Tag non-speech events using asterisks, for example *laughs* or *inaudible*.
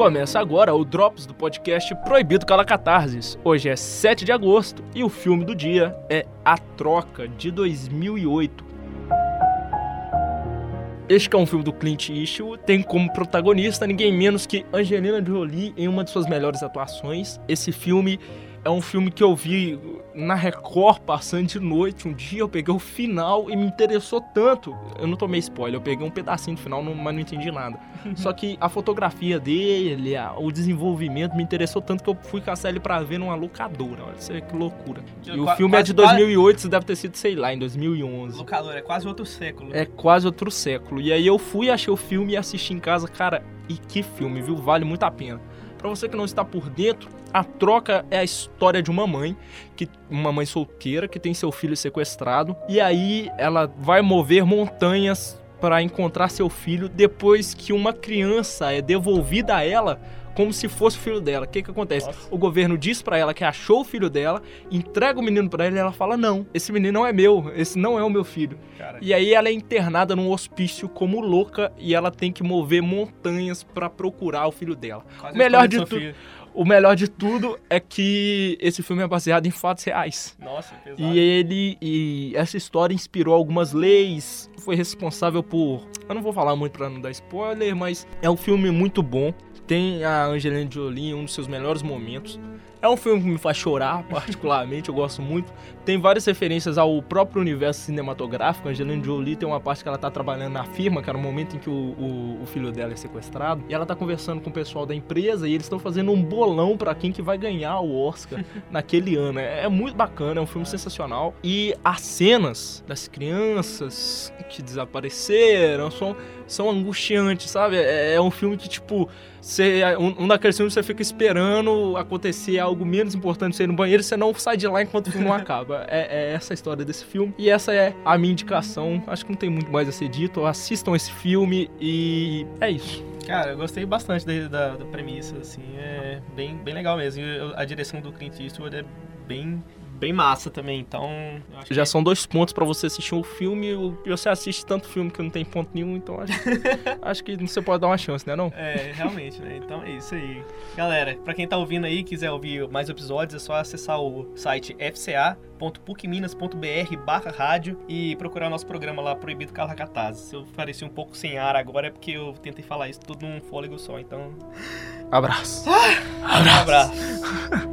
Começa agora o Drops do podcast Proibido Cala Catarses. Hoje é 7 de agosto e o filme do dia é A Troca, de 2008. Este é um filme do Clint Eastwood, tem como protagonista ninguém menos que Angelina Jolie em uma de suas melhores atuações. Esse filme é um filme que eu vi na Record passando de noite. Um dia eu peguei o final e me interessou tanto. Eu não tomei spoiler, eu peguei um pedacinho do final, mas não entendi nada. *laughs* Só que a fotografia dele, a, o desenvolvimento me interessou tanto que eu fui caçar ele pra ver numa locadora. Olha isso que loucura. E o filme é de 2008, isso deve ter sido, sei lá, em 2011. Locadora, é quase outro século. É quase outro século. E aí eu fui, achei o filme e assisti em casa. Cara, e que filme, viu? Vale muito a pena. Para você que não está por dentro, a troca é a história de uma mãe, que uma mãe solteira que tem seu filho sequestrado e aí ela vai mover montanhas para encontrar seu filho depois que uma criança é devolvida a ela como se fosse o filho dela. O que que acontece? Nossa. O governo diz para ela que achou o filho dela, entrega o menino para ela e ela fala: "Não, esse menino não é meu, esse não é o meu filho". Caraca. E aí ela é internada num hospício como louca e ela tem que mover montanhas para procurar o filho dela. Quase melhor de tudo o melhor de tudo é que esse filme é baseado em fatos reais. Nossa, pesado. E ele e essa história inspirou algumas leis, foi responsável por, eu não vou falar muito para não dar spoiler, mas é um filme muito bom. Tem a Angelina Jolie em um dos seus melhores momentos. É um filme que me faz chorar, *laughs* particularmente, eu gosto muito. Tem várias referências ao próprio universo cinematográfico. A Angelina Jolie tem uma parte que ela tá trabalhando na firma, que era o momento em que o, o, o filho dela é sequestrado. E ela tá conversando com o pessoal da empresa e eles estão fazendo um bolão para quem que vai ganhar o Oscar *laughs* naquele ano. É, é, muito bacana, é um filme sensacional. E as cenas das crianças que desapareceram são, são angustiantes, sabe? É, é um filme que, tipo, você, um, um daqueles filmes você fica esperando acontecer algo menos importante você ir no banheiro você não sai de lá enquanto o filme não acaba. É, é, essa a história desse filme. E essa é a minha indicação. Acho que não tem muito mais a ser dito. Assistam esse filme e é isso. Cara, eu gostei bastante da, da, da premissa, assim, é bem, bem legal mesmo. E a direção do Clint Eastwood é bem bem massa também, então... Já que... são dois pontos para você assistir um filme, e você assiste tanto filme que não tem ponto nenhum, então acho, *laughs* acho que você pode dar uma chance, né não? É, realmente, né? Então é isso aí. Galera, para quem tá ouvindo aí quiser ouvir mais episódios, é só acessar o site fca.pucminas.br barra rádio e procurar o nosso programa lá, Proibido Carlacatazes. Se eu pareci um pouco sem ar agora é porque eu tentei falar isso tudo num fôlego só, então... Abraço. Ah, abraço. abraço.